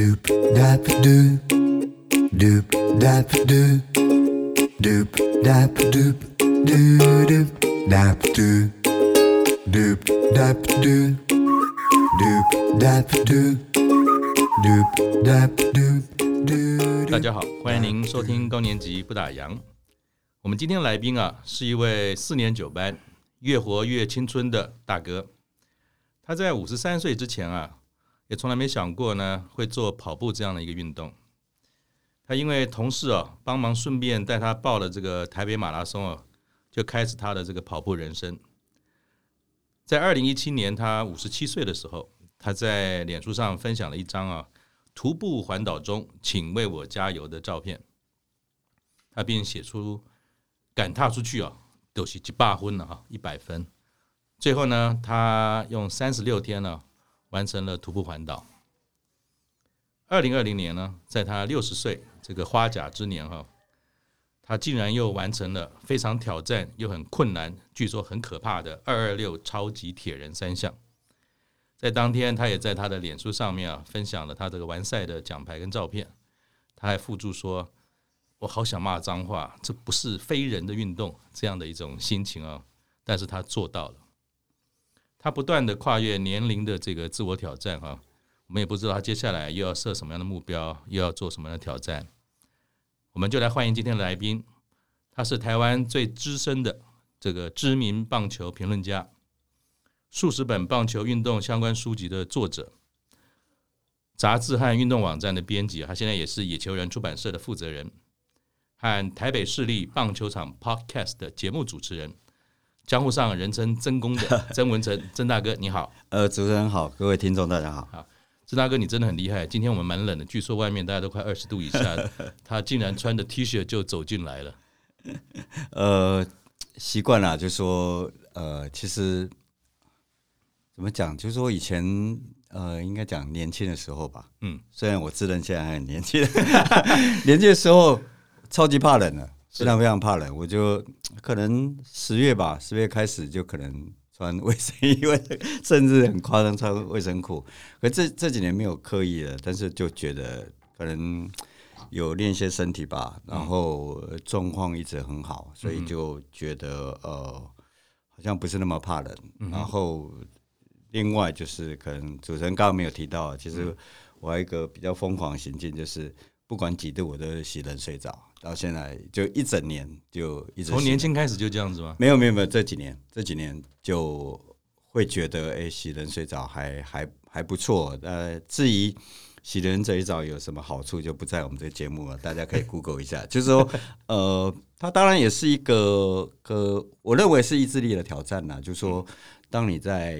Doop dap doop, doop dap doop, doop dap doop, doo doop dap doop, doop dap doop, doop dap doop, doop dap doop, doo 大家好，欢迎您收听高年级不打烊。我们今天的来宾啊，是一位四年九班、越活越青春的大哥。他在五十三岁之前啊，也从来没想过呢会做跑步这样的一个运动。他因为同事啊帮忙顺便带他报了这个台北马拉松啊，就开始他的这个跑步人生。在二零一七年他五十七岁的时候，他在脸书上分享了一张啊徒步环岛中，请为我加油的照片。他并写出敢踏出去啊，都是几百分了哈，一百分。最后呢，他用三十六天呢完成了徒步环岛。二零二零年呢，在他六十岁这个花甲之年哈，他竟然又完成了非常挑战又很困难，据说很可怕的二二六超级铁人三项。在当天，他也在他的脸书上面啊分享了他这个完赛的奖牌跟照片。他还附注说：“我好想骂脏话，这不是非人的运动。”这样的一种心情啊，但是他做到了。他不断的跨越年龄的这个自我挑战哈，我们也不知道他接下来又要设什么样的目标，又要做什么样的挑战。我们就来欢迎今天的来宾，他是台湾最资深的这个知名棒球评论家，数十本棒球运动相关书籍的作者，杂志和运动网站的编辑，他现在也是野球人出版社的负责人，和台北市立棒球场 Podcast 的节目主持人。江湖上人称曾公的 曾文成，曾大哥你好。呃，主持人好，各位听众大家好。好，曾大哥你真的很厉害。今天我们蛮冷的，据说外面大家都快二十度以下，他竟然穿着 T 恤就走进来了。呃，习惯了，就说呃，其实怎么讲，就是说以前呃，应该讲年轻的时候吧。嗯，虽然我自认现在还很年轻，年轻的时候超级怕冷的。非常非常怕冷，我就 可能十月吧，十月开始就可能穿卫生衣，甚至很夸张穿卫生裤。可这这几年没有刻意的，但是就觉得可能 有练一些身体吧，然后状况一直很好，所以就觉得呃好像不是那么怕冷。然后另外就是可能主持人刚刚没有提到，其实我还有一个比较疯狂的行径，就是不管几度我都洗冷水澡。到现在就一整年就一直从年轻开始就这样子吗？没有没有没有，这几年这几年就会觉得哎，洗冷水澡还还还不错。呃，至于洗冷水澡有什么好处，就不在我们这个节目了，大家可以 Google 一下。就是说，呃，它当然也是一个个，我认为是意志力的挑战呐。就是说，当你在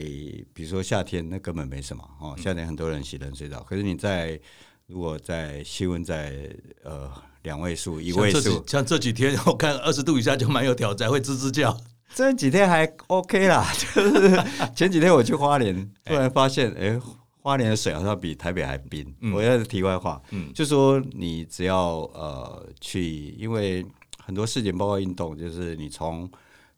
比如说夏天，那根本没什么哦，夏天很多人洗冷水澡，可是你在如果在气温在呃。两位数，一位数，像这几天我看二十度以下就蛮有挑战，会吱吱叫。这几天还 OK 啦，就是前几天我去花莲，突然发现，哎、欸，花莲的水好像比台北还冰。嗯、我要是题外话，嗯，就说你只要呃去，因为很多事情包括运动，就是你从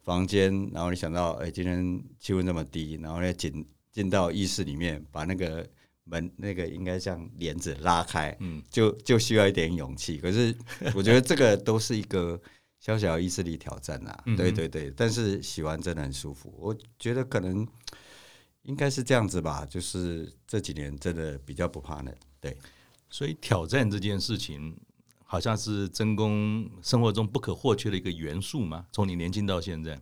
房间，然后你想到，哎、欸，今天气温这么低，然后呢进进到浴室里面，把那个。门那个应该像帘子拉开，嗯，就就需要一点勇气。可是 我觉得这个都是一个小小意志力挑战啊，对对对。但是洗完真的很舒服，我觉得可能应该是这样子吧。就是这几年真的比较不怕冷，对。所以挑战这件事情，好像是真功生活中不可或缺的一个元素嘛。从你年轻到现在。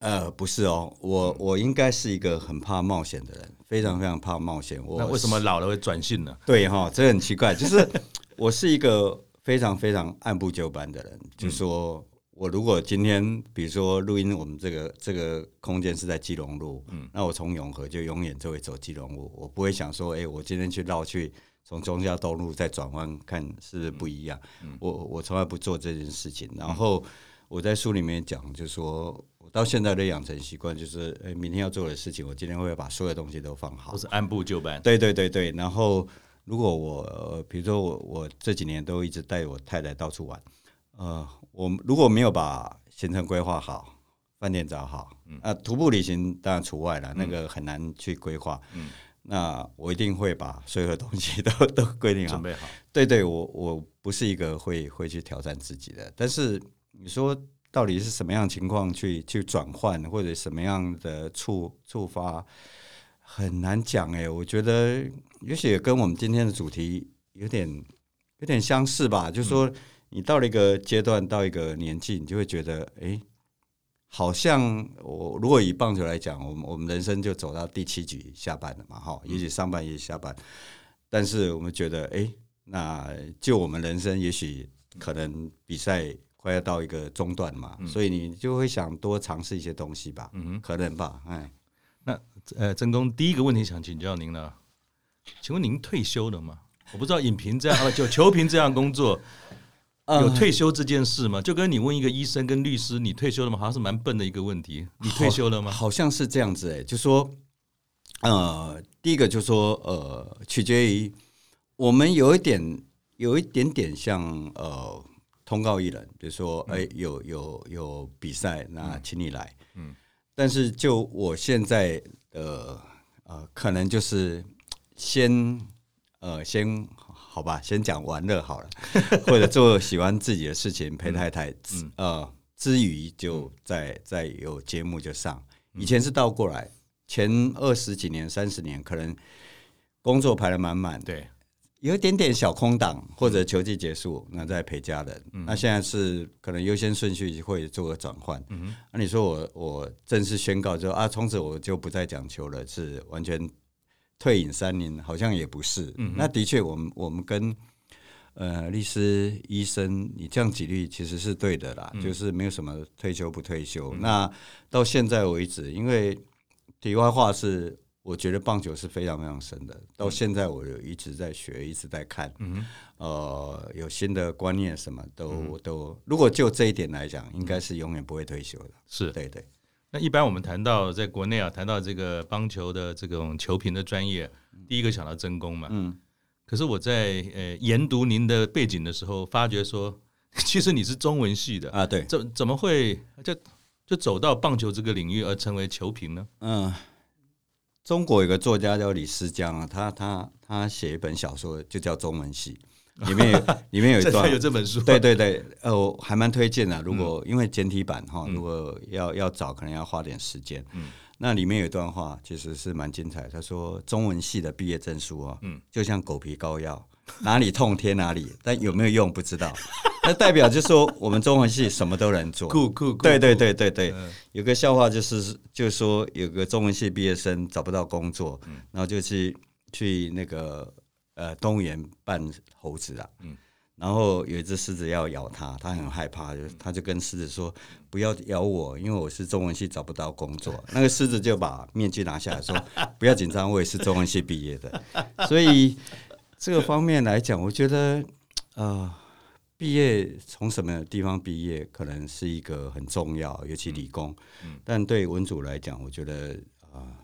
呃，不是哦，我我应该是一个很怕冒险的人，非常非常怕冒险。我那为什么老了会转性呢？对哈、哦，这很奇怪，就是 我是一个非常非常按部就班的人。嗯、就是说我如果今天比如说录音，我们这个这个空间是在基隆路，嗯，那我从永和就永远就会走基隆路，我不会想说，哎，我今天去绕去从中孝东路再转弯，看是不是不一样。嗯、我我从来不做这件事情。然后我在书里面讲，就是说。到现在的养成习惯就是，诶、欸，明天要做的事情，我今天会把所有东西都放好，都是按部就班。对对对对。然后，如果我，比如说我，我这几年都一直带我太太到处玩，呃，我如果没有把行程规划好，饭店找好，啊，徒步旅行当然除外了，那个很难去规划。嗯。那我一定会把所有的东西 都都规定好，准备好。对对，我我不是一个会会去挑战自己的。但是你说到底是什么样的情况去去转换，或者什么样的触触发，很难讲哎。我觉得也许也跟我们今天的主题有点有点相似吧。就是说，你到了一个阶段，到一个年纪，你就会觉得，哎。好像我如果以棒球来讲，我们我们人生就走到第七局下半了嘛，哈，也许上半也许下半，但是我们觉得，哎，那就我们人生也许可能比赛快要到一个中段嘛，所以你就会想多尝试一些东西吧，嗯，可能吧，哎，那呃，曾工第一个问题想请教您了，请问您退休了吗？我不知道影评这样，就球评这样工作。有退休这件事吗？就跟你问一个医生跟律师，你退休了吗？好像是蛮笨的一个问题。你退休了吗？好，好像是这样子哎、欸，就说，呃，第一个就说，呃，取决于我们有一点，有一点点像呃，通告艺人，比如说，哎、欸，有有有比赛，那请你来，嗯，但是就我现在的呃，可能就是先呃先。好吧，先讲玩乐好了，或者做喜欢自己的事情，陪太太，嗯、呃，之余就在在有节目就上。以前是倒过来，前二十几年、三十年可能工作排得满满，对，有一点点小空档，或者球季结束，那再陪家人。嗯、那现在是可能优先顺序会做个转换。那、嗯那啊、你说我我正式宣告就啊，从此我就不再讲球了，是完全。退隐三年好像也不是，嗯、那的确，我们我们跟呃律师、医生，你这样举例其实是对的啦，嗯、就是没有什么退休不退休。嗯、那到现在为止，因为题外话是，我觉得棒球是非常非常深的。到现在，我有一直在学，一直在看，嗯、呃，有新的观念，什么都、嗯、都。如果就这一点来讲，应该是永远不会退休的。是对对。那一般我们谈到在国内啊，谈到这个棒球的这种球评的专业，第一个想到真功嘛。嗯。可是我在呃研读您的背景的时候，发觉说，其实你是中文系的啊。对。怎怎么会就就走到棒球这个领域而成为球评呢？嗯。中国有个作家叫李思江啊，他他他写一本小说就叫《中文系》。里面有 里面有一段有这本书，对对对，呃，我还蛮推荐的。如果因为简体版哈，如果要要找，可能要花点时间。嗯，那里面有一段话，其实是蛮精彩。他说，中文系的毕业证书啊，嗯，就像狗皮膏药，哪里痛贴哪里，但有没有用不知道。那代表就是说，我们中文系什么都能做。酷酷酷，对对对对对。有个笑话就是，就是说有个中文系毕业生找不到工作，然后就去去那个。呃，动物园扮猴子啊，嗯，然后有一只狮子要咬他，他很害怕，就他就跟狮子说：“不要咬我，因为我是中文系找不到工作。”那个狮子就把面具拿下来说：“不要紧张，我也是中文系毕业的。”所以这个方面来讲，我觉得呃，毕业从什么地方毕业，可能是一个很重要，尤其理工。嗯，但对文组来讲，我觉得啊、呃，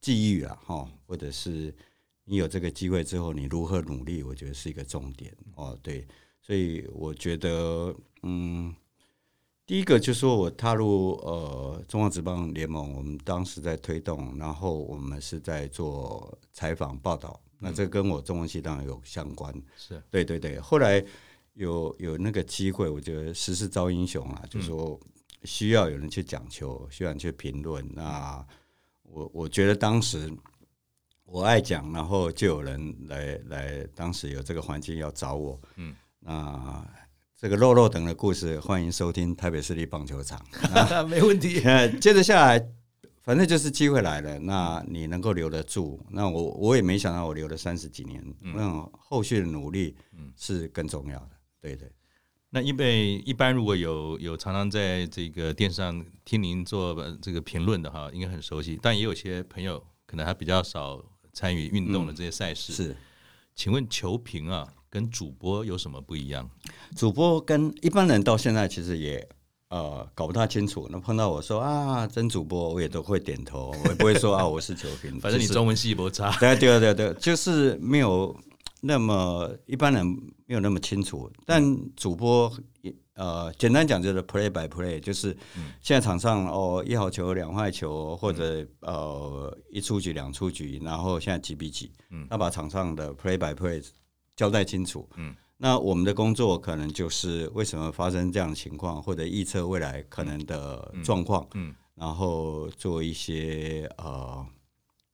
际遇啊，哈，或者是。你有这个机会之后，你如何努力？我觉得是一个重点哦。对，所以我觉得，嗯，第一个就是说我踏入呃中华职棒联盟，我们当时在推动，然后我们是在做采访报道，那这跟我中文系当然有相关。是，对对对。后来有有那个机会，我觉得时势造英雄啊，就是说需要有人去讲球，需要人去评论。那我我觉得当时。我爱讲，然后就有人来来，当时有这个环境要找我。嗯，那这个肉肉等的故事，欢迎收听台北市立棒球场。那 没问题。接着下来，反正就是机会来了，那你能够留得住，那我我也没想到我留了三十几年，那后续的努力是更重要的。对对。那因为一般如果有有常常在这个电视上听您做这个评论的哈，应该很熟悉。但也有些朋友可能还比较少。参与运动的这些赛事、嗯、是，请问球评啊，跟主播有什么不一样？主播跟一般人到现在其实也呃搞不太清楚。那碰到我说啊，真主播，我也都会点头，我也不会说啊，我是球评。反正你中文系不差。对对对对，就是没有那么一般人没有那么清楚。但主播也呃，简单讲就是 play by play，就是现在场上哦一好球两坏球或者呃一出局两出局，然后现在几比几，嗯，要把场上的 play by play 交代清楚，嗯，那我们的工作可能就是为什么发生这样的情况，或者预测未来可能的状况，嗯，然后做一些呃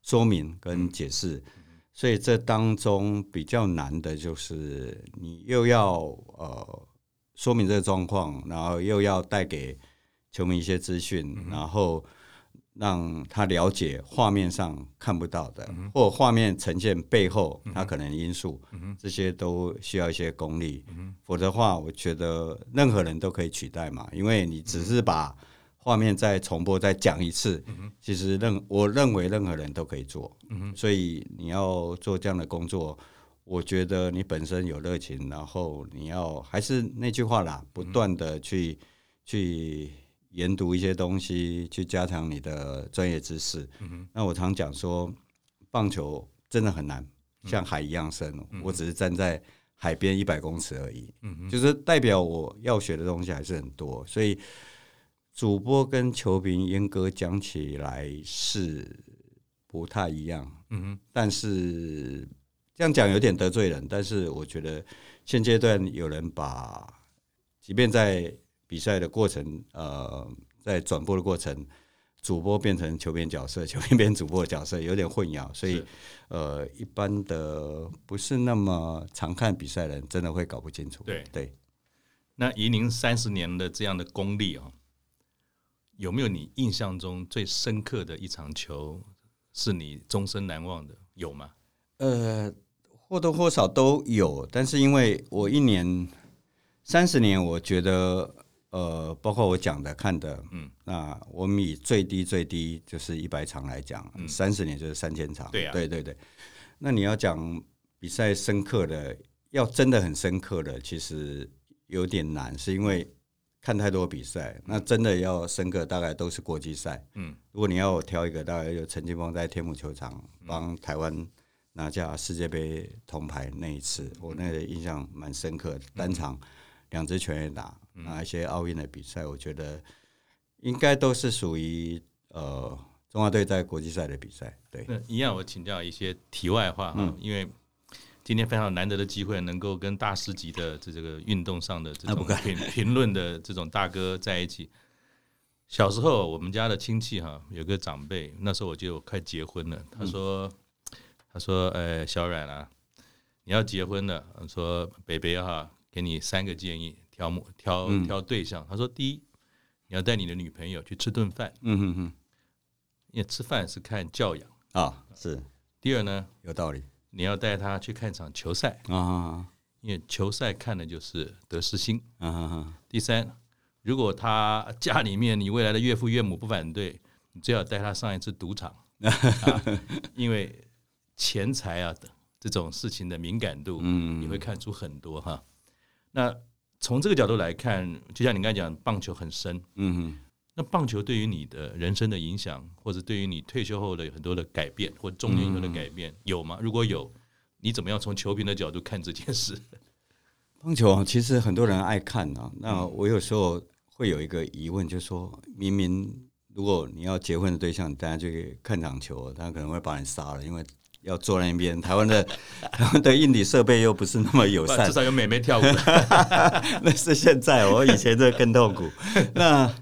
说明跟解释，所以这当中比较难的就是你又要呃。说明这个状况，然后又要带给球迷一些资讯，嗯、然后让他了解画面上看不到的，嗯、或画面呈现背后他可能因素，嗯、这些都需要一些功力。嗯、否则的话，我觉得任何人都可以取代嘛，因为你只是把画面再重播再讲一次，嗯、其实任我认为任何人都可以做。嗯、所以你要做这样的工作。我觉得你本身有热情，然后你要还是那句话啦，不断的去、嗯、去研读一些东西，去加强你的专业知识。嗯、那我常讲说，棒球真的很难，像海一样深。嗯、我只是站在海边一百公尺而已，嗯、就是代表我要学的东西还是很多。所以主播跟球评严格讲起来是不太一样。嗯、哼但是。这样讲有点得罪人，但是我觉得现阶段有人把，即便在比赛的过程，呃，在转播的过程，主播变成球员角色，球员变主播的角色，有点混淆，所以呃，一般的不是那么常看比赛的人，真的会搞不清楚。对对，那以您三十年的这样的功力啊，有没有你印象中最深刻的一场球，是你终身难忘的？有吗？呃。或多或少都有，但是因为我一年三十年，我觉得呃，包括我讲的、看的，嗯，那我们以最低最低就是一百场来讲，三十、嗯、年就是三千场，对、啊、对对对。那你要讲比赛深刻的，要真的很深刻的，其实有点难，是因为看太多比赛。那真的要深刻，大概都是国际赛。嗯，如果你要我挑一个，大概就陈金锋在天母球场帮台湾。拿下世界杯铜牌那一次，我那个印象蛮深刻的。单场两支全垒打，那一些奥运的比赛，我觉得应该都是属于呃中华队在国际赛的比赛。对，那一样，我请教一些题外话哈，嗯、因为今天非常难得的机会，能够跟大师级的这这个运动上的这种评评论的这种大哥在一起。小时候我们家的亲戚哈，有个长辈，那时候我觉得我快结婚了，他说。他说：“呃，小阮啊，你要结婚了。说北北哈，给你三个建议，挑目挑挑对象。嗯、他说，第一，你要带你的女朋友去吃顿饭。嗯哼哼，因为吃饭是看教养啊。是。第二呢，有道理，你要带她去看场球赛啊，因为球赛看的就是得失心。第三，如果他家里面你未来的岳父岳母不反对，你最好带他上一次赌场，啊、因为。”钱财啊等这种事情的敏感度，嗯，你会看出很多哈。那从这个角度来看，就像你刚才讲，棒球很深，嗯哼。那棒球对于你的人生的影响，或者对于你退休后的很多的改变，或中年以后的改变，有吗？如果有，你怎么样从球评的角度看这件事？棒球其实很多人爱看啊。那我有时候会有一个疑问，就是说明明如果你要结婚的对象，大家就看场球，他可能会把你杀了，因为。要坐在那边，台湾的 台湾的硬体设备又不是那么友善，至少有美眉跳舞。那是现在，我以前这更痛苦。那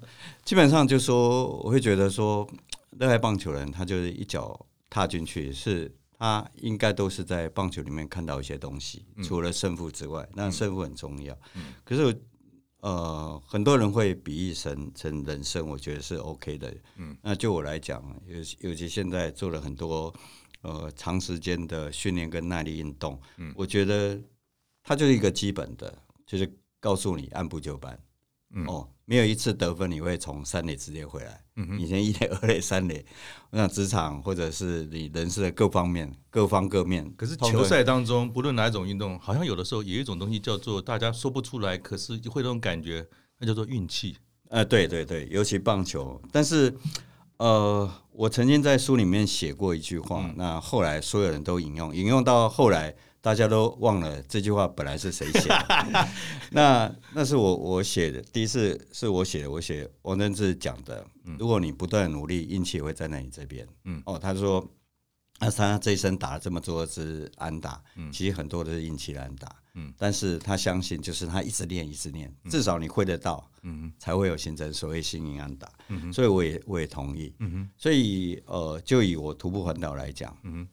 基本上就说，我会觉得说，热爱棒球人，他就是一脚踏进去，是他应该都是在棒球里面看到一些东西，除了胜负之外，那胜负很重要。可是呃，很多人会比喻成成人生，我觉得是 OK 的。嗯，那就我来讲，尤尤其现在做了很多。呃，长时间的训练跟耐力运动，嗯，我觉得它就是一个基本的，就是告诉你按部就班，嗯，哦，没有一次得分你会从三垒直接回来，嗯，以前一垒、二垒、三垒，我想职场或者是你人生的各方面、各方各面。可是球赛当中，不论哪一种运动，好像有的时候有一种东西叫做大家说不出来，可是就会有种感觉，那叫做运气。呃，对对对，尤其棒球，但是。呃，我曾经在书里面写过一句话，嗯、那后来所有人都引用，引用到后来，大大家都忘了这句话本来是谁写的。那那是我我写的，第一次是我写的，我写王贞治讲的。如果你不断努力，运气也会站在你这边。嗯，哦，他说，那他这一生打了这么多支安打，其实很多都是运气的安打。嗯，但是他相信，就是他一直练，一直练，至少你会得到，嗯，才会有形成所谓幸运安打。嗯，所以我也我也同意。嗯，所以呃，就以我徒步环岛来讲，嗯，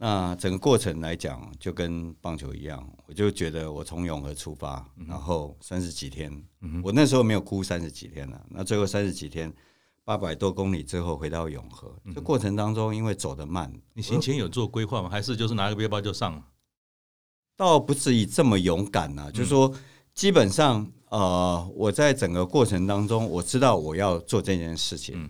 那整个过程来讲，就跟棒球一样，我就觉得我从永和出发，然后三十几天，我那时候没有哭三十几天了，那最后三十几天，八百多公里之后回到永和，这过程当中因为走得慢，你行前有做规划吗？还是就是拿个背包就上了？倒不至于这么勇敢呐、啊，就是说，基本上，呃，我在整个过程当中，我知道我要做这件事情，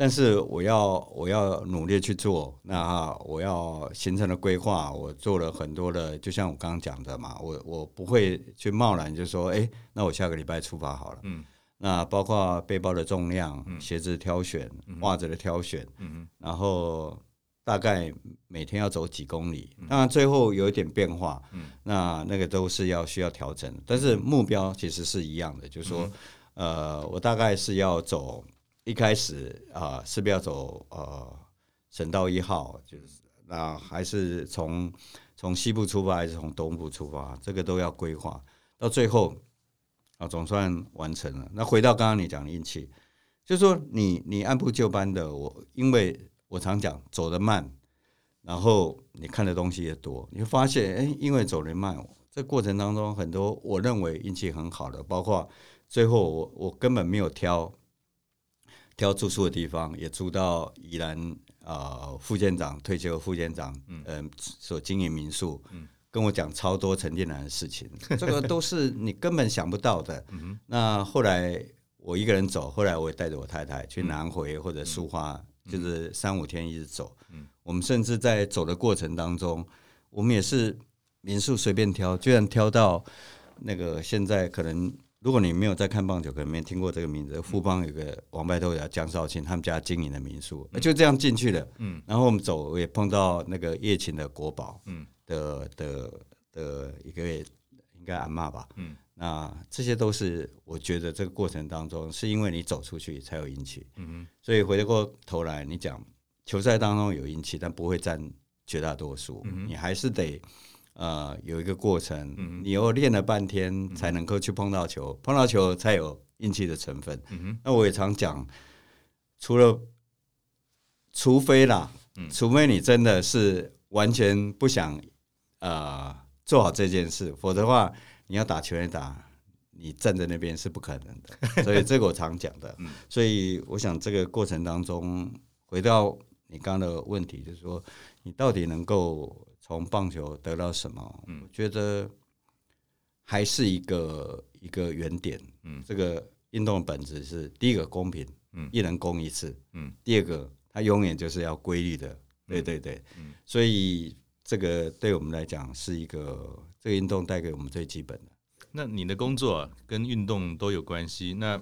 但是我要我要努力去做，那我要形成了规划，我做了很多的，就像我刚刚讲的嘛，我我不会去贸然就说，哎，那我下个礼拜出发好了，嗯，那包括背包的重量、鞋子挑选、袜子的挑选，嗯，然后。大概每天要走几公里，当然最后有一点变化，那那个都是要需要调整，但是目标其实是一样的，就是说，呃，我大概是要走一开始啊，是不是要走呃省道一号，就是那还是从从西部出发还是从东部出发，这个都要规划，到最后啊总算完成了。那回到刚刚你讲的运气，就是说你你按部就班的，我因为。我常讲走得慢，然后你看的东西也多，你会发现，哎，因为走得慢，这过程当中很多我认为运气很好的，包括最后我我根本没有挑挑住宿的地方，也住到宜兰啊副舰长退休副舰长嗯、呃、所经营民宿，嗯，跟我讲超多陈建南的事情，这个都是你根本想不到的。那后来我一个人走，后来我也带着我太太去南回或者苏花。就是三五天一直走，嗯，我们甚至在走的过程当中，我们也是民宿随便挑，居然挑到那个现在可能，如果你没有在看棒球，可能没听过这个名字，富邦有个王牌投手江少庆，他们家经营的民宿，就这样进去了，嗯，然后我们走也碰到那个叶琴的国宝，嗯，的的的一个应该阿嬷吧，嗯。那这些都是我觉得这个过程当中，是因为你走出去才有运气。嗯哼，所以回过头来，你讲球赛当中有运气，但不会占绝大多数。嗯，你还是得呃有一个过程，嗯，你又练了半天才能够去碰到球，碰到球才有运气的成分。嗯，那我也常讲，除了除非啦，除非你真的是完全不想呃做好这件事，否则的话。你要打球也打，你站在那边是不可能的，所以这个我常讲的。所以我想这个过程当中，回到你刚刚的问题，就是说你到底能够从棒球得到什么？我觉得还是一个一个原点。嗯这个运动的本质是第一个公平，嗯一人攻一次。嗯第二个它永远就是要规律的。对对对，嗯所以这个对我们来讲是一个。这个运动带给我们最基本的。那你的工作跟运动都有关系，那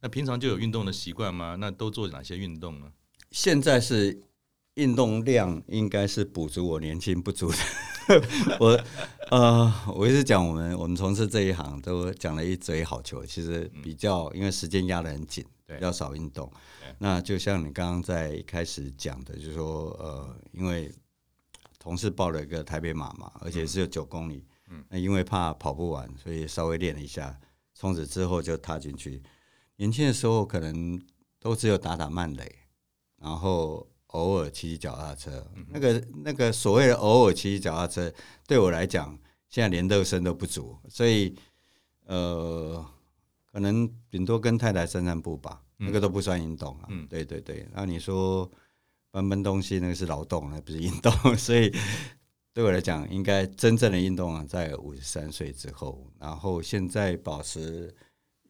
那平常就有运动的习惯吗？那都做哪些运动呢？现在是运动量应该是补足我年轻不足的。我呃，我一直讲我们我们从事这一行都讲了一嘴好球，其实比较因为时间压得很紧，比较少运动。那就像你刚刚在一开始讲的，就是说呃，因为。同事报了一个台北马嘛，而且只有九公里。嗯，那因为怕跑不完，所以稍微练了一下。从此之后就踏进去。年轻的时候可能都只有打打慢垒，然后偶尔骑骑脚踏车。那个那个所谓的偶尔骑骑脚踏车，对我来讲，现在连热身都不足。所以呃，可能顶多跟太太散散步吧，那个都不算运动啊。嗯，对对对。那你说？搬搬东西那个是劳动，那不是运动，所以对我来讲，应该真正的运动啊，在五十三岁之后。然后现在保持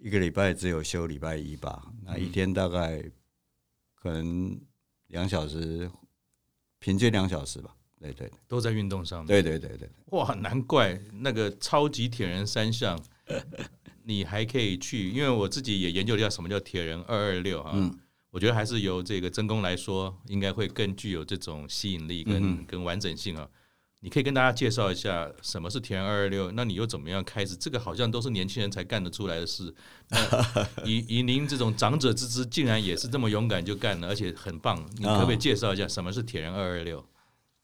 一个礼拜只有休礼拜一吧，那一天大概可能两小时，平均两小时吧。对对，都在运动上面。对对对对，哇，难怪那个超级铁人三项，你还可以去，因为我自己也研究了一下什么叫铁人二二六啊。嗯我觉得还是由这个真功来说，应该会更具有这种吸引力跟跟完整性啊。你可以跟大家介绍一下什么是铁人二二六？那你又怎么样开始？这个好像都是年轻人才干得出来的事。以 以您这种长者之姿，竟然也是这么勇敢就干了，而且很棒。你可不可以介绍一下什么是铁人二二六？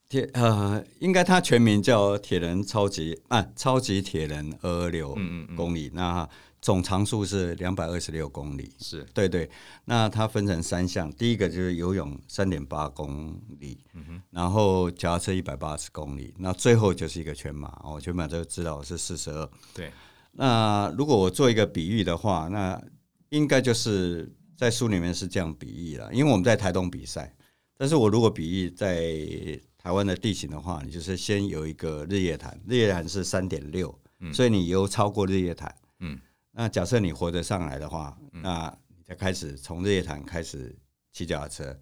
铁呃，应该它全名叫铁人超级啊，超级铁人二二六公里。嗯嗯嗯，那总长数是两百二十六公里，是对对。那它分成三项，第一个就是游泳三点八公里，嗯、哼然后脚踏车一百八十公里，那最后就是一个全马。哦全马都知道是四十二。对。那如果我做一个比喻的话，那应该就是在书里面是这样比喻了，因为我们在台东比赛，但是我如果比喻在台湾的地形的话，你就是先有一个日月潭，日月潭是三点六，所以你游超过日月潭，嗯。那假设你活着上来的话，那你再开始从日月潭开始骑脚踏车，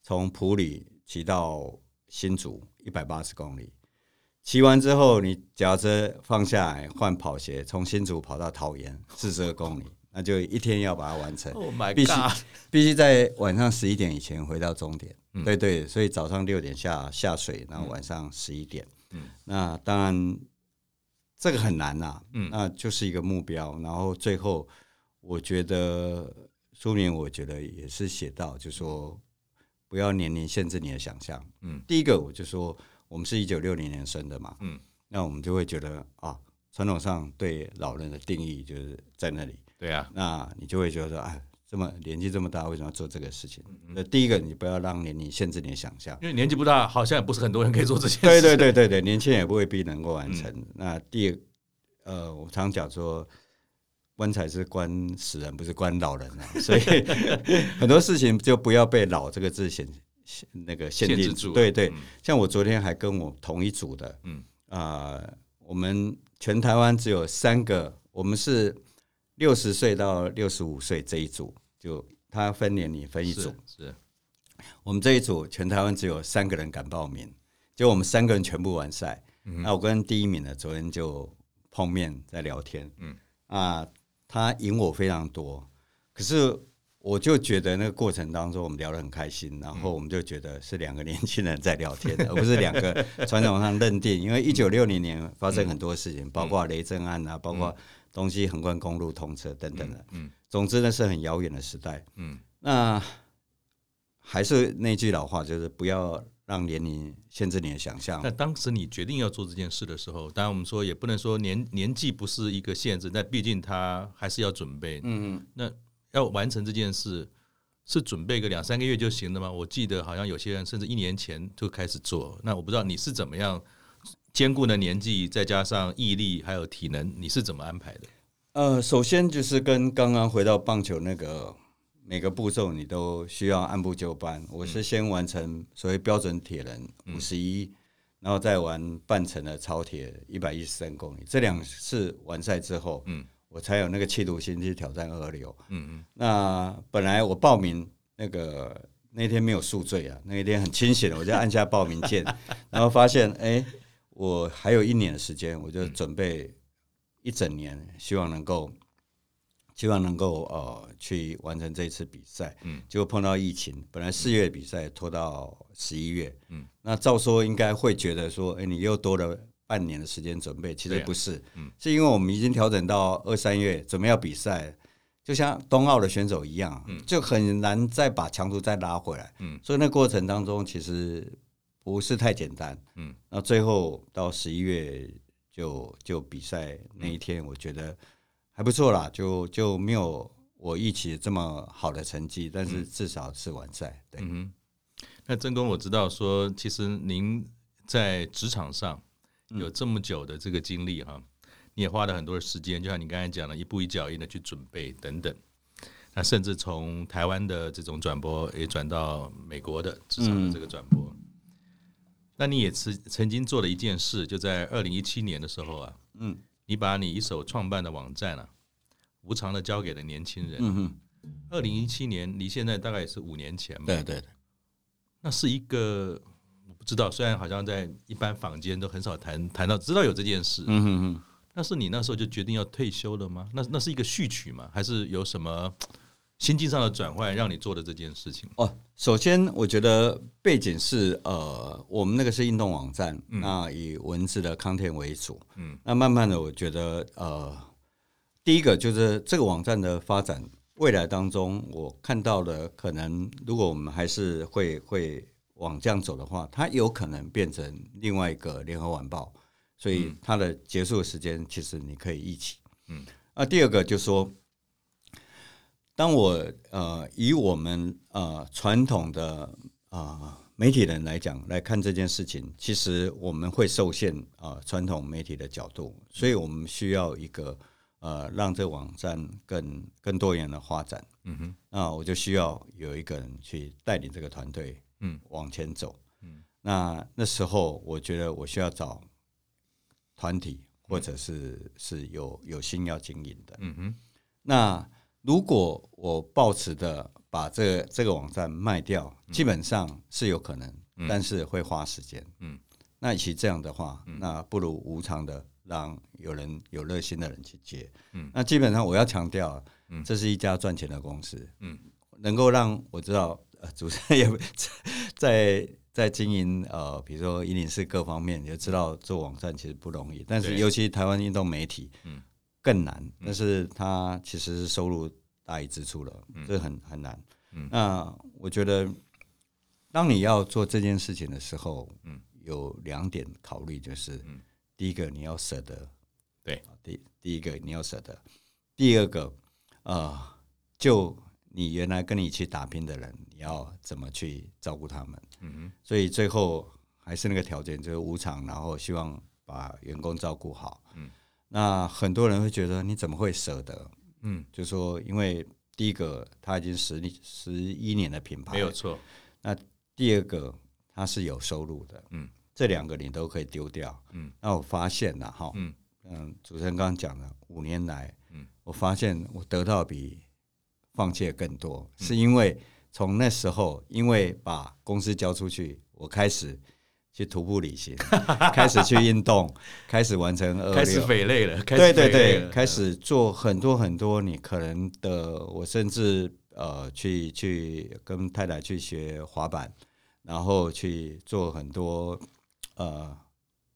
从埔里骑到新竹一百八十公里，骑完之后你脚踏车放下来换跑鞋，从新竹跑到桃园四十二公里，那就一天要把它完成。Oh my God 必须必须在晚上十一点以前回到终点。嗯、对对，所以早上六点下下水，然后晚上十一点。嗯，那当然。这个很难呐、啊，嗯，那就是一个目标。然后最后，我觉得书里面我觉得也是写到，就说不要年龄限制你的想象。嗯，第一个我就说，我们是一九六零年生的嘛，嗯，那我们就会觉得啊，传统上对老人的定义就是在那里。对啊，那你就会觉得哎。这么年纪这么大，为什么要做这个事情？那第一个，你不要让年龄限制你的想象，因为年纪不大，好像也不是很多人可以做这些事。对对对对对，年轻人也不未必能够完成。嗯、那第二，呃，我常讲说，棺材是关死人，不是关老人啊。所以 很多事情就不要被“老”这个字限那个限定住。对对，像我昨天还跟我同一组的，嗯啊、呃，我们全台湾只有三个，我们是六十岁到六十五岁这一组。就他分年龄分一组，是，是。我们这一组全台湾只有三个人敢报名，就我们三个人全部完赛。嗯、那我跟第一名呢昨天就碰面在聊天，嗯。啊，他赢我非常多，可是我就觉得那个过程当中我们聊得很开心，然后我们就觉得是两个年轻人在聊天，嗯、而不是两个传统上认定，因为一九六零年发生很多事情，嗯、包括雷震案啊，包括东西横贯公路通车等等的，嗯。嗯总之呢，是很遥远的时代。嗯，那还是那句老话，就是不要让年龄限制你的想象。那当时你决定要做这件事的时候，当然我们说也不能说年年纪不是一个限制，但毕竟他还是要准备。嗯嗯。那要完成这件事，是准备个两三个月就行了吗？我记得好像有些人甚至一年前就开始做。那我不知道你是怎么样兼顾的年纪，再加上毅力还有体能，你是怎么安排的？呃，首先就是跟刚刚回到棒球那个每个步骤，你都需要按部就班。我是先完成所谓标准铁人五十一，然后再玩半程的超铁一百一十三公里。这两次完赛之后，嗯，我才有那个气度心去挑战二流。嗯嗯。那本来我报名那个那天没有宿醉啊，那一天很清醒，我就按下报名键，然后发现哎，我还有一年的时间，我就准备。一整年，希望能够，希望能够呃去完成这一次比赛，嗯，结果碰到疫情，本来四月比赛拖到十一月，嗯，那照说应该会觉得说，哎，你又多了半年的时间准备，其实不是，嗯，是因为我们已经调整到二三月准备要比赛，就像冬奥的选手一样，嗯，就很难再把强度再拉回来，嗯，所以那过程当中其实不是太简单，嗯，那最后到十一月。就就比赛那一天，我觉得还不错啦，就就没有我预期这么好的成绩，但是至少是完赛。对，嗯，那曾工，我知道说，其实您在职场上有这么久的这个经历哈，你也花了很多的时间，就像你刚才讲的，一步一脚印的去准备等等。那甚至从台湾的这种转播，也转到美国的职场的这个转播。嗯那你也曾曾经做了一件事，就在二零一七年的时候啊，嗯，你把你一手创办的网站啊，无偿的交给了年轻人。嗯哼，二零一七年离现在大概也是五年前吧。对对对，那是一个我不知道，虽然好像在一般坊间都很少谈谈到，知道有这件事。嗯哼哼，那是你那时候就决定要退休了吗？那那是一个序曲吗？还是有什么心境上的转换，让你做的这件事情？哦，首先我觉得背景是呃，我们那个是运动网站，嗯、那以文字的 content 为主，嗯，那慢慢的我觉得呃，第一个就是这个网站的发展，未来当中我看到的可能，如果我们还是会会往这样走的话，它有可能变成另外一个联合晚报，所以它的结束的时间其实你可以一起，嗯，那第二个就是说。当我呃以我们呃传统的啊、呃、媒体人来讲来看这件事情，其实我们会受限啊、呃、传统媒体的角度，所以我们需要一个呃让这网站更更多元的发展。嗯哼，那我就需要有一个人去带领这个团队，嗯，往前走。嗯，那那时候我觉得我需要找团体或者是是有有心要经营的。嗯哼，那。如果我抱持的把这个这个网站卖掉，基本上是有可能，嗯、但是会花时间。嗯，那与其这样的话，嗯、那不如无偿的让有人有热心的人去接。嗯，那基本上我要强调，嗯，这是一家赚钱的公司。嗯，能够让我知道，呃，主持人也 在在经营，呃，比如说一零四各方面，也知道做网站其实不容易。但是尤其台湾运动媒体，嗯。更难，但是它其实是收入大于支出了，这很很难。那我觉得，当你要做这件事情的时候，有两点考虑，就是第一个你要舍得，对，第第一个你要舍得，第二个，呃，就你原来跟你一起打拼的人，你要怎么去照顾他们？嗯，所以最后还是那个条件，就是无偿，然后希望把员工照顾好。嗯。那很多人会觉得你怎么会舍得？嗯，就说因为第一个他已经十十一年的品牌，没有错。那第二个他是有收入的，嗯，这两个你都可以丢掉，嗯。那我发现了哈，嗯嗯，主持人刚刚讲了，五年来，嗯，我发现我得到比放弃的更多，嗯，是因为从那时候，因为把公司交出去，我开始。去徒步旅行，开始去运动，开始完成二六，开始匪类了，对对对，开始做很多很多你可能的，我甚至呃去去跟太太去学滑板，然后去做很多呃，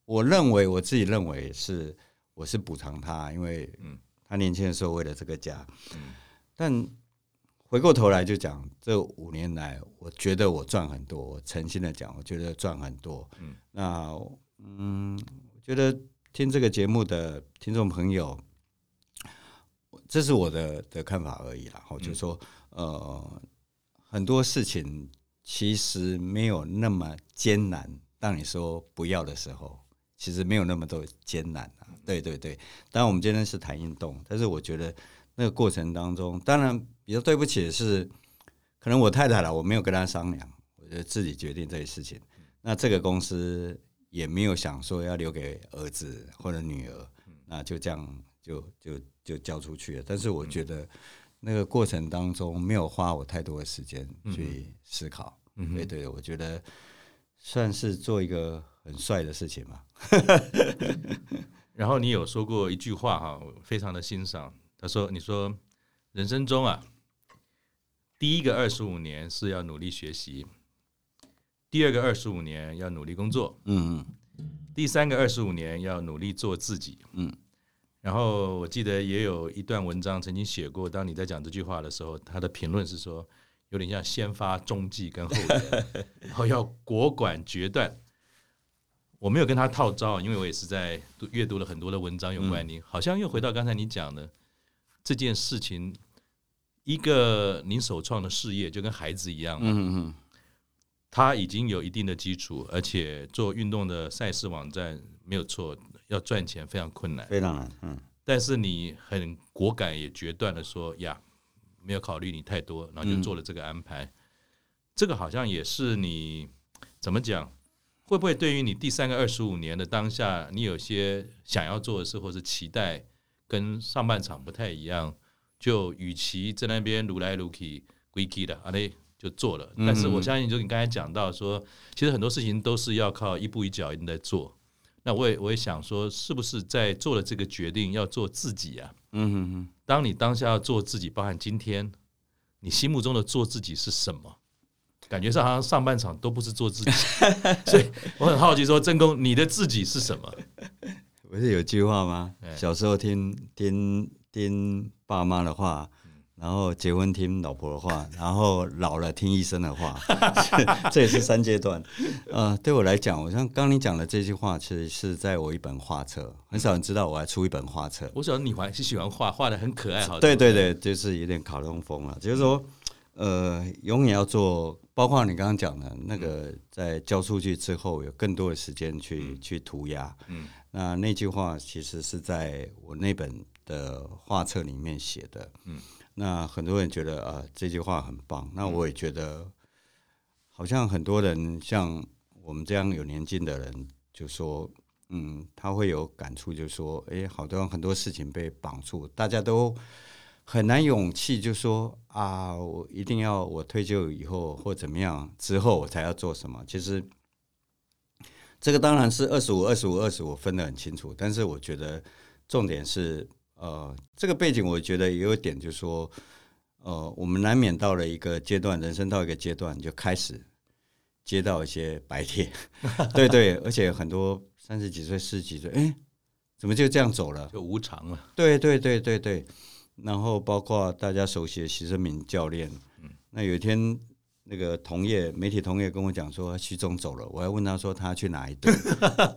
我认为我自己认为是我是补偿他，因为嗯，他年轻的时候为了这个家，嗯，但。回过头来就讲，这五年来，我觉得我赚很多。我诚心的讲，我觉得赚很多。嗯，那嗯，我觉得听这个节目的听众朋友，这是我的的看法而已啦。我就说，呃，很多事情其实没有那么艰难。当你说不要的时候，其实没有那么多艰难啊。对对对，当然我们今天是谈运动，但是我觉得那个过程当中，当然。比较对不起的是，可能我太太了，我没有跟她商量，我就自己决定这些事情。那这个公司也没有想说要留给儿子或者女儿，那就这样就就就交出去了。但是我觉得那个过程当中没有花我太多的时间去思考。对对，我觉得算是做一个很帅的事情嘛。然后你有说过一句话哈，我非常的欣赏。他说：“你说人生中啊。”第一个二十五年是要努力学习，第二个二十五年要努力工作，嗯嗯，第三个二十五年要努力做自己，嗯。然后我记得也有一段文章曾经写过，当你在讲这句话的时候，他的评论是说，有点像先发中继跟后，然后要果断决断。我没有跟他套招，因为我也是在阅读了很多的文章有关你，好像又回到刚才你讲的这件事情。一个您首创的事业就跟孩子一样，嗯嗯，他已经有一定的基础，而且做运动的赛事网站没有错，要赚钱非常困难，非常难，嗯。但是你很果敢也决断的说呀，没有考虑你太多，然后就做了这个安排。这个好像也是你怎么讲？会不会对于你第三个二十五年的当下，你有些想要做的事，或是期待跟上半场不太一样？就与其在那边撸来撸去、归去的，啊嘞就做了。但是我相信，就你刚才讲到说，其实很多事情都是要靠一步一脚印在做。那我也我也想说，是不是在做了这个决定要做自己啊？嗯哼哼。当你当下要做自己，包含今天你心目中的做自己是什么？感觉上好像上半场都不是做自己，所以我很好奇说，真公，你的自己是什么？不是有句话吗？小时候听听听爸妈的话。然后结婚听老婆的话，然后老了听医生的话，这也是三阶段。呃，对我来讲，我像刚刚你讲的这句话，其实是在我一本画册，很少人知道我还出一本画册。我晓得你还是喜欢画，画的很可爱，好。对对对，就是有点卡通风了。就是说，呃，永远要做，包括你刚刚讲的那个，在交出去之后，有更多的时间去去涂鸦。嗯，那那句话其实是在我那本的画册里面写的。嗯。那很多人觉得啊、呃，这句话很棒。那我也觉得，好像很多人像我们这样有年纪的人，就说，嗯，他会有感触，就说，哎，好多很多事情被绑住，大家都很难勇气，就说啊，我一定要我退休以后或怎么样之后，我才要做什么。其实，这个当然是二十五、二十五、二十五分得很清楚，但是我觉得重点是。呃，这个背景我觉得也有一点，就是说，呃，我们难免到了一个阶段，人生到一个阶段，就开始接到一些白帖，对对，而且很多三十几岁、四十几岁，哎，怎么就这样走了？就无常了。对对对对对。然后包括大家熟悉的徐生明教练，嗯，那有一天那个同业媒体同业跟我讲说徐总走了，我还问他说他去哪一队，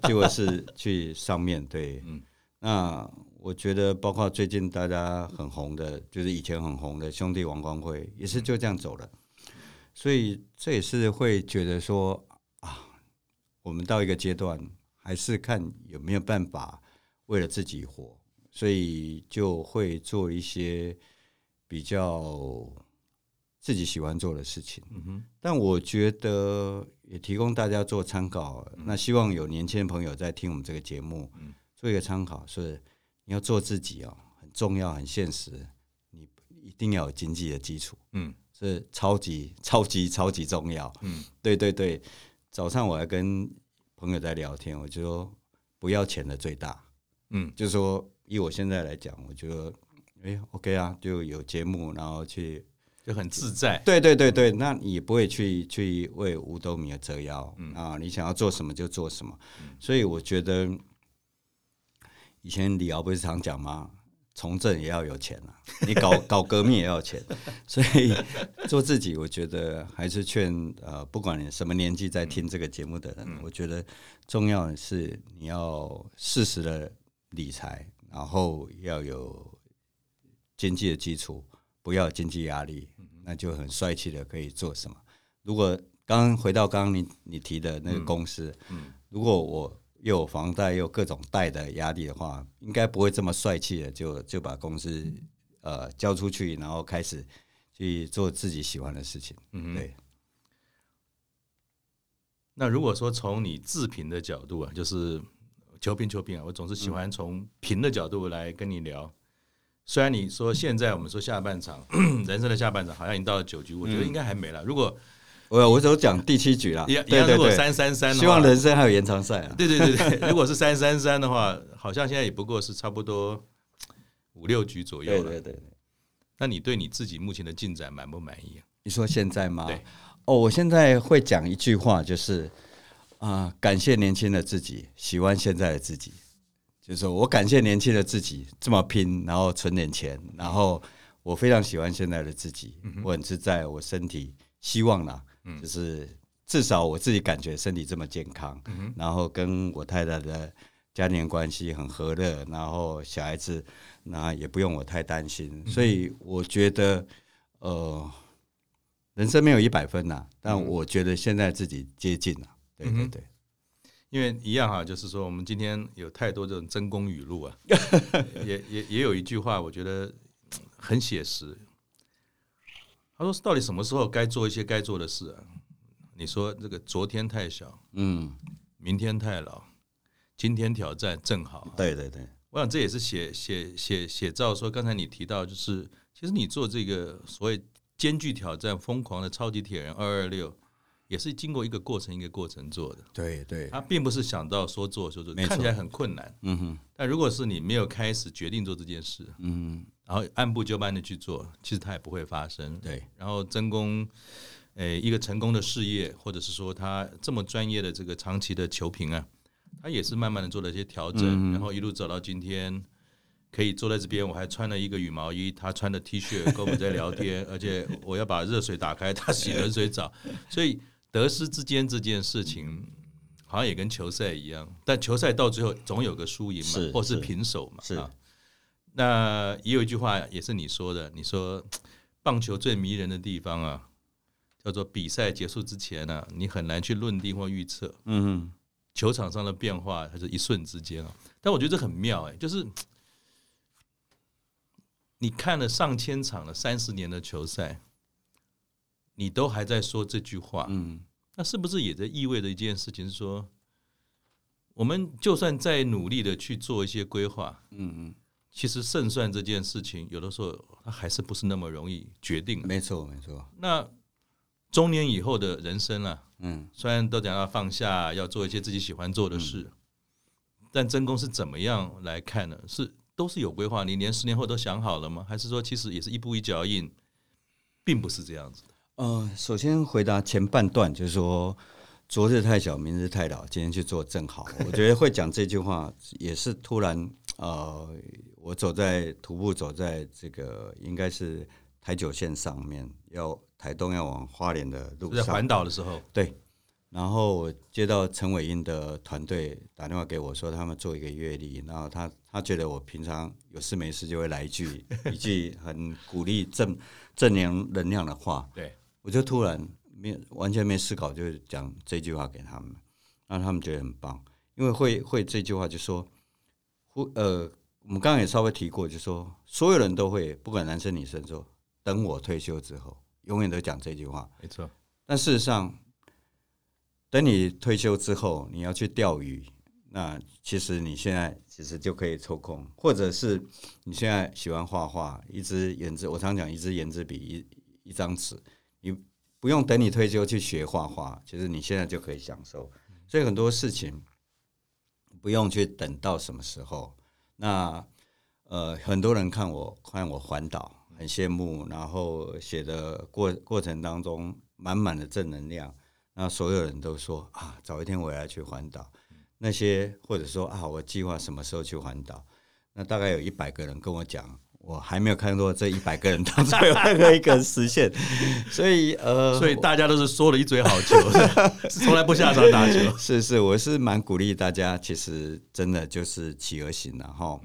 结果是去上面对，嗯，那。我觉得，包括最近大家很红的，就是以前很红的兄弟王光辉，也是就这样走了。所以这也是会觉得说啊，我们到一个阶段，还是看有没有办法为了自己活，所以就会做一些比较自己喜欢做的事情。嗯哼。但我觉得也提供大家做参考。那希望有年轻的朋友在听我们这个节目，做一个参考是。你要做自己哦，很重要，很现实。你一定要有经济的基础，嗯，是超级 超级超级重要。嗯，对对对。早上我还跟朋友在聊天，我就说不要钱的最大。嗯，就是说以我现在来讲，我觉得哎，OK 啊，就有节目，然后去就很自在。对对对对，那你也不会去去为五斗米而折腰。嗯啊，你想要做什么就做什么。所以我觉得。以前李敖不是常讲吗？从政也要有钱啊，你搞 搞革命也要钱，所以做自己，我觉得还是劝呃，不管你什么年纪在听这个节目的人，嗯、我觉得重要的是你要适时的理财，然后要有经济的基础，不要经济压力，那就很帅气的可以做什么。如果刚刚回到刚刚你你提的那个公司，嗯嗯、如果我。又有房贷，又各种贷的压力的话，应该不会这么帅气的就就把公司呃交出去，然后开始去做自己喜欢的事情。嗯，对。那如果说从你自评的角度啊，就是求评求评啊，我总是喜欢从评的角度来跟你聊。虽然你说现在我们说下半场 人生的下半场好像已经到了九局，我觉得应该还没了。如果我我只讲第七局了，一样如果三三三，希望人生还有延长赛啊。对对对对，如果是三三三的话，好像现在也不过是差不多五六局左右了。对对对。那你对你自己目前的进展满不满意啊？你说现在吗？对。哦，我现在会讲一句话，就是啊、呃，感谢年轻的自己，喜欢现在的自己。就是说我感谢年轻的自己这么拼，然后存点钱，然后我非常喜欢现在的自己，我很自在，我身体希望呢。就是至少我自己感觉身体这么健康，嗯、然后跟我太太的家庭关系很和乐，然后小孩子那也不用我太担心，嗯、所以我觉得呃，人生没有一百分呐，但我觉得现在自己接近了，对对对，因为一样哈，就是说我们今天有太多这种真功语录啊，也也也有一句话，我觉得很写实。他说：“到底什么时候该做一些该做的事啊？你说这个昨天太小，嗯，明天太老，今天挑战正好。对对对，我想这也是写写写写照说，刚才你提到，就是其实你做这个所谓艰巨挑战、疯狂的超级铁人二二六，也是经过一个过程一个过程做的。对对，他并不是想到说做就做，看起来很困难。嗯哼，但如果是你没有开始决定做这件事，嗯，然后按部就班的去做，其实它也不会发生。对，然后真功，诶，一个成功的事业，或者是说他这么专业的这个长期的球评啊，他也是慢慢的做了一些调整，嗯、然后一路走到今天，可以坐在这边，我还穿了一个羽毛衣，他穿的 T 恤跟我们在聊天，而且我要把热水打开，他洗冷水澡，所以得失之间这件事情，好像也跟球赛一样，但球赛到最后总有个输赢嘛，是或是平手嘛，是。啊那也有一句话，也是你说的。你说，棒球最迷人的地方啊，叫做比赛结束之前呢、啊，你很难去论定或预测。球场上的变化还是一瞬之间啊。但我觉得这很妙哎，就是你看了上千场了三十年的球赛，你都还在说这句话。嗯，那是不是也在意味着一件事情？是说，我们就算再努力的去做一些规划，嗯嗯。其实胜算这件事情，有的时候它还是不是那么容易决定。没错，没错。那中年以后的人生啊，嗯，虽然都讲要放下，要做一些自己喜欢做的事，嗯、但真功是怎么样来看呢？是都是有规划？你连十年后都想好了吗？还是说其实也是一步一脚印，并不是这样子的？呃，首先回答前半段，就是说昨日太小，明日太老，今天去做正好。我觉得会讲这句话，也是突然呃。我走在徒步走在这个应该是台九线上面，要台东要往花莲的路上，在环岛的时候，对。然后我接到陈伟英的团队打电话给我说，他们做一个阅历，然后他他觉得我平常有事没事就会来一句一句很鼓励正正能能量的话，对。我就突然没完全没思考，就讲这句话给他们，让他们觉得很棒，因为会会这句话就说，呼呃。我们刚刚也稍微提过，就说所有人都会，不管男生女生，说等我退休之后，永远都讲这句话。没错。但事实上，等你退休之后，你要去钓鱼，那其实你现在其实就可以抽空，或者是你现在喜欢画画，一支颜字，我常讲一支颜字笔，一一张纸，不用等你退休去学画画，其实你现在就可以享受。所以很多事情不用去等到什么时候。那呃，很多人看我看我环岛很羡慕，然后写的过过程当中满满的正能量。那所有人都说啊，早一天我要去环岛。那些或者说啊，我计划什么时候去环岛。那大概有一百个人跟我讲，我还没有看过这一百个人当中有任何一个人实现。所以呃，所以大家都是说了一嘴好球，是从来不下场打球。是是，我是蛮鼓励大家，其实真的就是企鹅型的哈。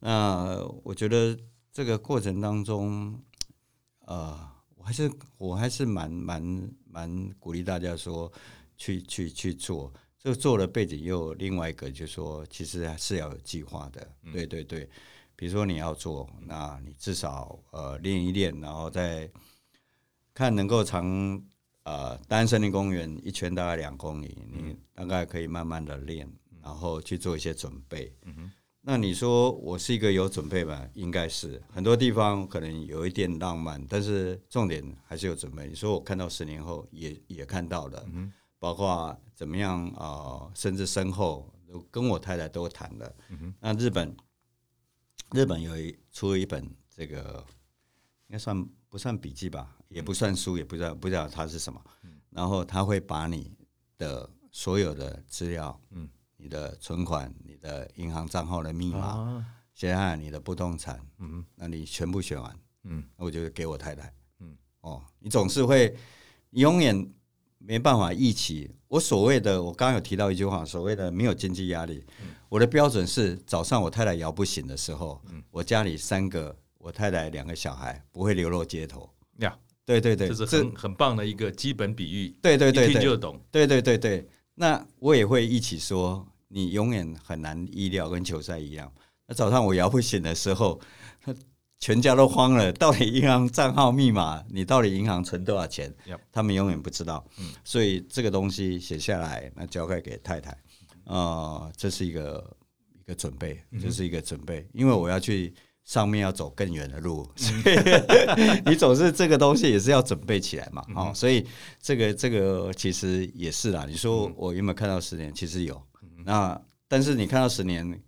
那我觉得这个过程当中，呃，我还是我还是蛮蛮蛮鼓励大家说去去去做。这个做的背景又有另外一个，就是说其实还是要有计划的。对对对，比如说你要做，那你至少呃练一练，然后再看能够长。呃，大安森林公园一圈大概两公里，你大概可以慢慢的练，然后去做一些准备。那你说我是一个有准备吧？应该是很多地方可能有一点浪漫，但是重点还是有准备。你说我看到十年后也也看到了，包括怎么样啊、甚至身后跟我太太都谈了。那日本，日本有一出了一本这个，应该算不算笔记吧？也不算书，也不知道不知道它是什么，然后他会把你的所有的资料，嗯，你的存款、你的银行账号的密码，写下来你的不动产，嗯，那你全部写完，嗯，我就给我太太，嗯，哦，你总是会永远没办法一起。我所谓的，我刚刚有提到一句话，所谓的没有经济压力，我的标准是早上我太太摇不醒的时候，我家里三个，我太太两个小孩不会流落街头，呀。对对对，这是很很棒的一个基本比喻。对对对，一听就懂。对对对对，那我也会一起说，你永远很难意料，跟球赛一样。那早上我摇不醒的时候，全家都慌了。到底银行账号密码，你到底银行存多少钱？他们永远不知道。所以这个东西写下来，那交给给太太。啊、呃，这是一个一个准备，这是一个准备，因为我要去。上面要走更远的路，所以 你总是这个东西也是要准备起来嘛，好，所以这个这个其实也是啦。你说我有没有看到十年？其实有。那但是你看到十年，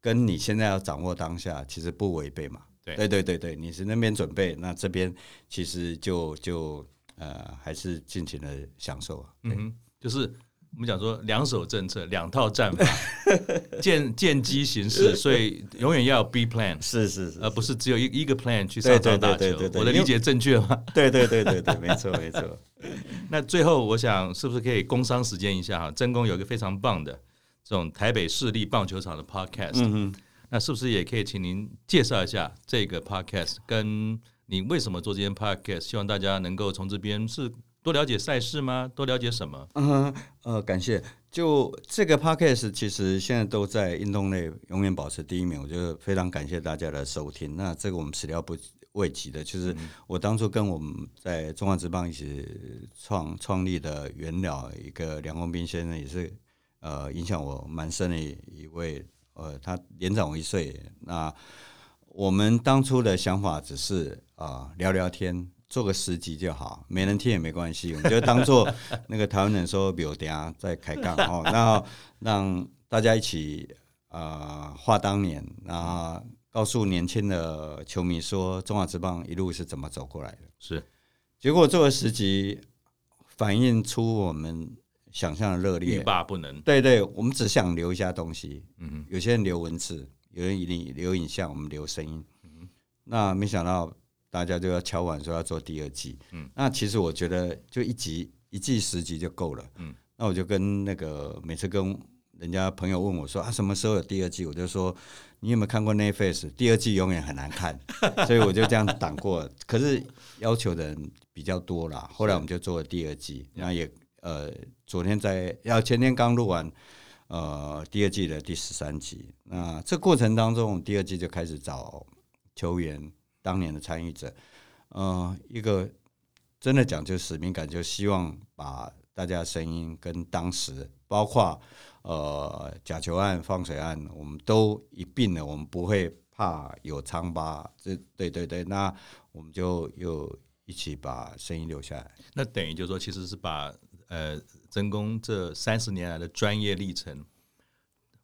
跟你现在要掌握当下，其实不违背嘛。对对对对对，你是那边准备，那这边其实就就呃还是尽情的享受。嗯，就是。我们讲说两手政策，两套战法，见见机行事，所以永远要有 B plan，是是是，而不是只有一一个 plan 去上场打球。我的理解正确吗？对对对对对，没错没错。那最后，我想是不是可以工商时间一下哈？真工有一个非常棒的这种台北市立棒球场的 podcast，嗯哼，那是不是也可以请您介绍一下这个 podcast，跟你为什么做这件 podcast？希望大家能够从这边是。多了解赛事吗？多了解什么？嗯呃，感谢。就这个 podcast 其实现在都在运动类永远保持第一名，我觉得非常感谢大家的收听。那这个我们始料不未及的，就是我当初跟我们在中华职棒一起创创立的元老一个梁光斌先生，也是呃影响我蛮深的一位。呃，他年长我一岁。那我们当初的想法只是啊、呃、聊聊天。做个十集就好，没人听也没关系，我们就当做那个台湾人说，比如等下再开杠哦，然后让大家一起啊话当年，然后告诉年轻的球迷说，中华职棒一路是怎么走过来的。是，结果做了十集，反映出我们想象的热烈，欲罢不能。对对，我们只想留一下东西。嗯哼，有些人留文字，有人留影像，我们留声音。嗯，那没想到。大家就要敲碗说要做第二季，嗯，那其实我觉得就一集一季十集就够了，嗯，那我就跟那个每次跟人家朋友问我说啊，什么时候有第二季？我就说你有没有看过 Netflix？第二季永远很难看，所以我就这样挡过。可是要求的人比较多啦，后来我们就做了第二季，然后也呃，昨天在要前天刚录完呃第二季的第十三集。那这过程当中，第二季就开始找球员。当年的参与者，呃，一个真的讲究使命感，就希望把大家声音跟当时，包括呃假球案、放水案，我们都一并了，我们不会怕有疮疤。这对对对，那我们就又一起把声音留下来。那等于就是说，其实是把呃真功这三十年来的专业历程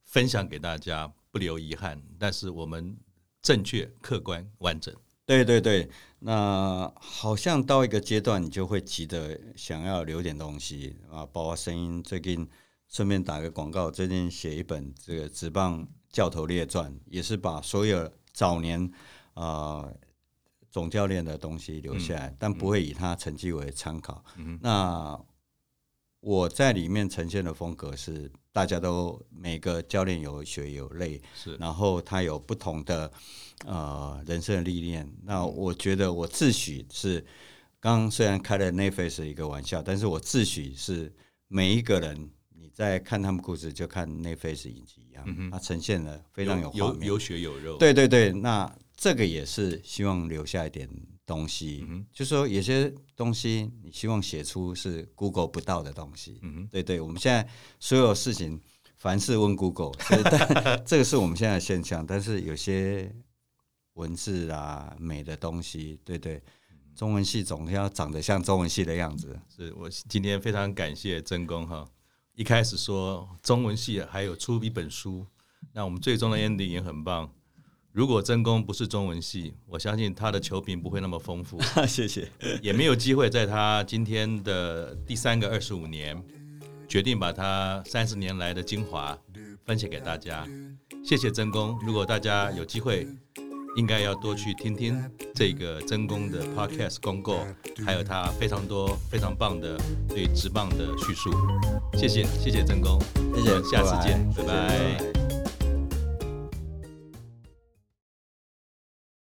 分享给大家，不留遗憾。但是我们正确、客观、完整。对对对，那好像到一个阶段，你就会急着想要留点东西啊，包括声音。最近顺便打个广告，最近写一本这个《职棒教头列传》，也是把所有早年啊、呃、总教练的东西留下来，嗯、但不会以他成绩为参考。嗯、那我在里面呈现的风格是，大家都每个教练有血有泪，是，然后他有不同的呃人生的历练。那我觉得我自诩是，刚刚虽然开了 Netflix 一个玩笑，但是我自诩是每一个人你在看他们故事，就看 Netflix 影集一样，他呈现了非常有有有血有肉。对对对，那这个也是希望留下一点。东西，嗯、哼就说有些东西你希望写出是 Google 不到的东西，嗯哼，对对，我们现在所有事情凡事问 Google，但 这个是我们现在的现象。但是有些文字啊美的东西，对对，中文系总要长得像中文系的样子。是我今天非常感谢真工哈，一开始说中文系还有出一本书，那我们最终的 ending 也很棒。如果真功不是中文系，我相信他的球评不会那么丰富。谢谢，也没有机会在他今天的第三个二十五年，决定把他三十年来的精华分享给大家。谢谢真功，如果大家有机会，应该要多去听听这个真功的 podcast 公告，还有他非常多非常棒的对职棒的叙述。谢谢，谢谢真功，谢谢，下次见，拜拜。拜拜。